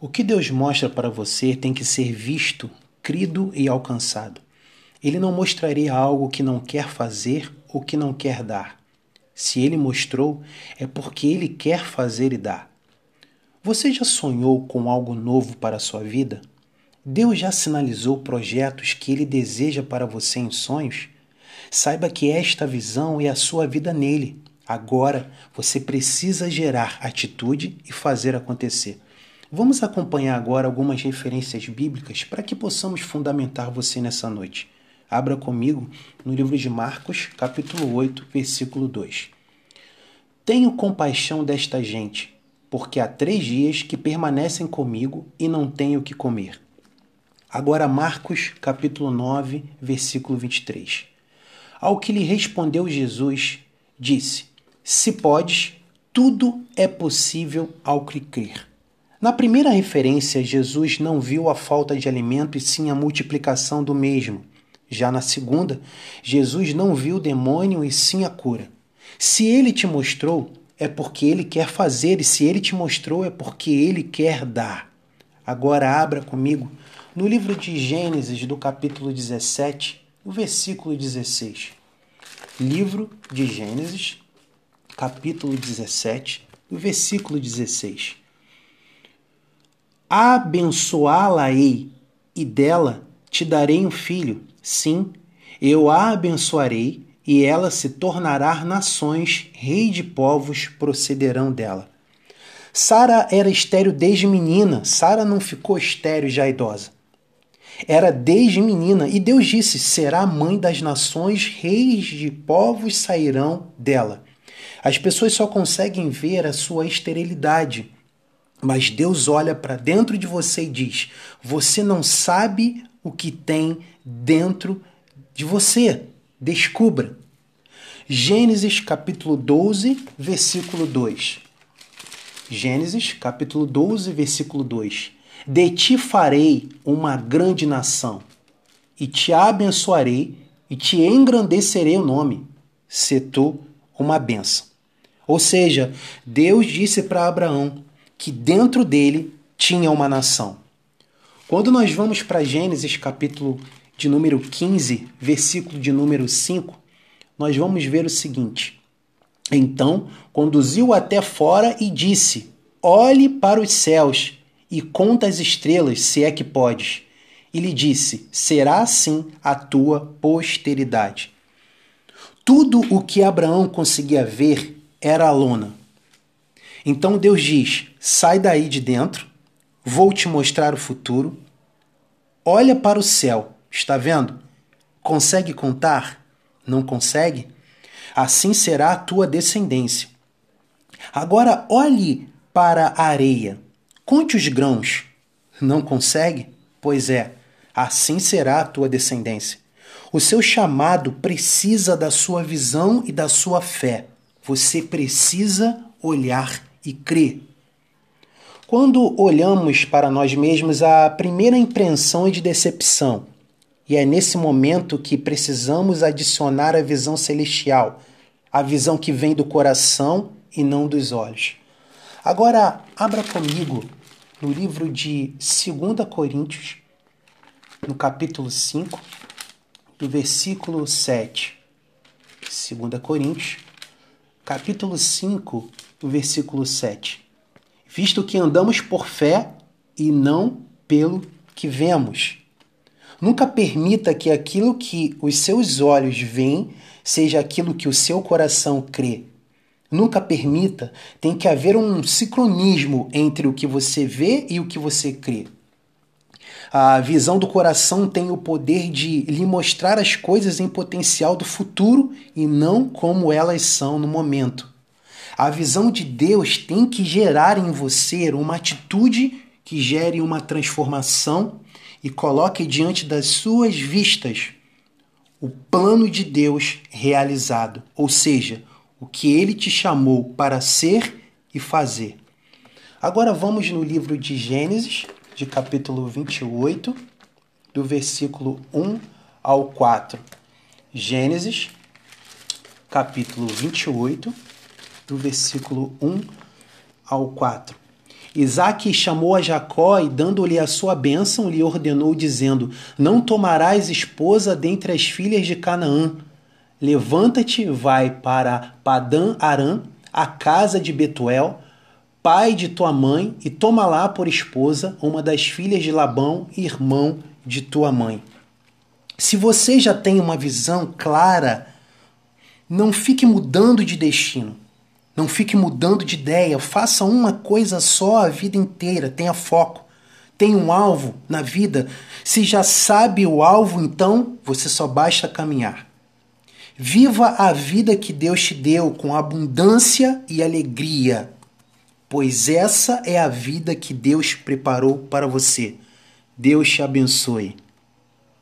O que Deus mostra para você tem que ser visto, crido e alcançado. Ele não mostraria algo que não quer fazer ou que não quer dar. Se ele mostrou, é porque ele quer fazer e dar. Você já sonhou com algo novo para a sua vida? Deus já sinalizou projetos que ele deseja para você em sonhos? Saiba que esta visão é a sua vida nele. Agora você precisa gerar atitude e fazer acontecer. Vamos acompanhar agora algumas referências bíblicas para que possamos fundamentar você nessa noite. Abra comigo no livro de Marcos, capítulo 8, versículo 2. Tenho compaixão desta gente, porque há três dias que permanecem comigo e não tenho o que comer. Agora, Marcos, capítulo 9, versículo 23. Ao que lhe respondeu Jesus, disse: Se podes, tudo é possível ao que crer. Na primeira referência, Jesus não viu a falta de alimento e sim a multiplicação do mesmo. Já na segunda, Jesus não viu o demônio e sim a cura. Se ele te mostrou, é porque ele quer fazer, e se ele te mostrou, é porque ele quer dar. Agora abra comigo no livro de Gênesis, do capítulo 17, o versículo 16. Livro de Gênesis, capítulo 17, o versículo 16. Abençoá-la-ei, e dela te darei um filho Sim, eu a abençoarei e ela se tornará nações, rei de povos procederão dela. Sara era estéril desde menina, Sara não ficou estéril já idosa. Era desde menina, e Deus disse: será mãe das nações, reis de povos sairão dela. As pessoas só conseguem ver a sua esterilidade, mas Deus olha para dentro de você e diz: você não sabe o que tem dentro de você. Descubra. Gênesis capítulo 12, versículo 2. Gênesis capítulo 12, versículo 2. De ti farei uma grande nação, e te abençoarei, e te engrandecerei o nome, se tu uma benção. Ou seja, Deus disse para Abraão que dentro dele tinha uma nação. Quando nós vamos para Gênesis capítulo de número 15, versículo de número 5, nós vamos ver o seguinte: Então conduziu até fora e disse: Olhe para os céus e conta as estrelas, se é que podes. E lhe disse: Será assim a tua posteridade. Tudo o que Abraão conseguia ver era a lona. Então Deus diz: Sai daí de dentro, vou te mostrar o futuro. Olha para o céu Está vendo? Consegue contar? Não consegue? Assim será a tua descendência. Agora olhe para a areia. Conte os grãos. Não consegue? Pois é, assim será a tua descendência. O seu chamado precisa da sua visão e da sua fé. Você precisa olhar e crer. Quando olhamos para nós mesmos, a primeira impressão é de decepção. E é nesse momento que precisamos adicionar a visão celestial, a visão que vem do coração e não dos olhos. Agora, abra comigo no livro de 2 Coríntios, no capítulo 5, do versículo 7. 2 Coríntios, capítulo 5, do versículo 7. Visto que andamos por fé e não pelo que vemos. Nunca permita que aquilo que os seus olhos veem seja aquilo que o seu coração crê. Nunca permita, tem que haver um sincronismo entre o que você vê e o que você crê. A visão do coração tem o poder de lhe mostrar as coisas em potencial do futuro e não como elas são no momento. A visão de Deus tem que gerar em você uma atitude que gere uma transformação e coloque diante das suas vistas o plano de Deus realizado, ou seja, o que ele te chamou para ser e fazer. Agora vamos no livro de Gênesis, de capítulo 28, do versículo 1 ao 4. Gênesis, capítulo 28, do versículo 1 ao 4. Isaac chamou a Jacó e, dando-lhe a sua bênção, lhe ordenou, dizendo: Não tomarás esposa dentre as filhas de Canaã. Levanta-te, vai para Padã Arã, a casa de Betuel, pai de tua mãe, e toma lá por esposa uma das filhas de Labão, irmão de tua mãe. Se você já tem uma visão clara, não fique mudando de destino. Não fique mudando de ideia. Faça uma coisa só a vida inteira. Tenha foco. Tenha um alvo na vida. Se já sabe o alvo, então você só basta caminhar. Viva a vida que Deus te deu com abundância e alegria, pois essa é a vida que Deus preparou para você. Deus te abençoe.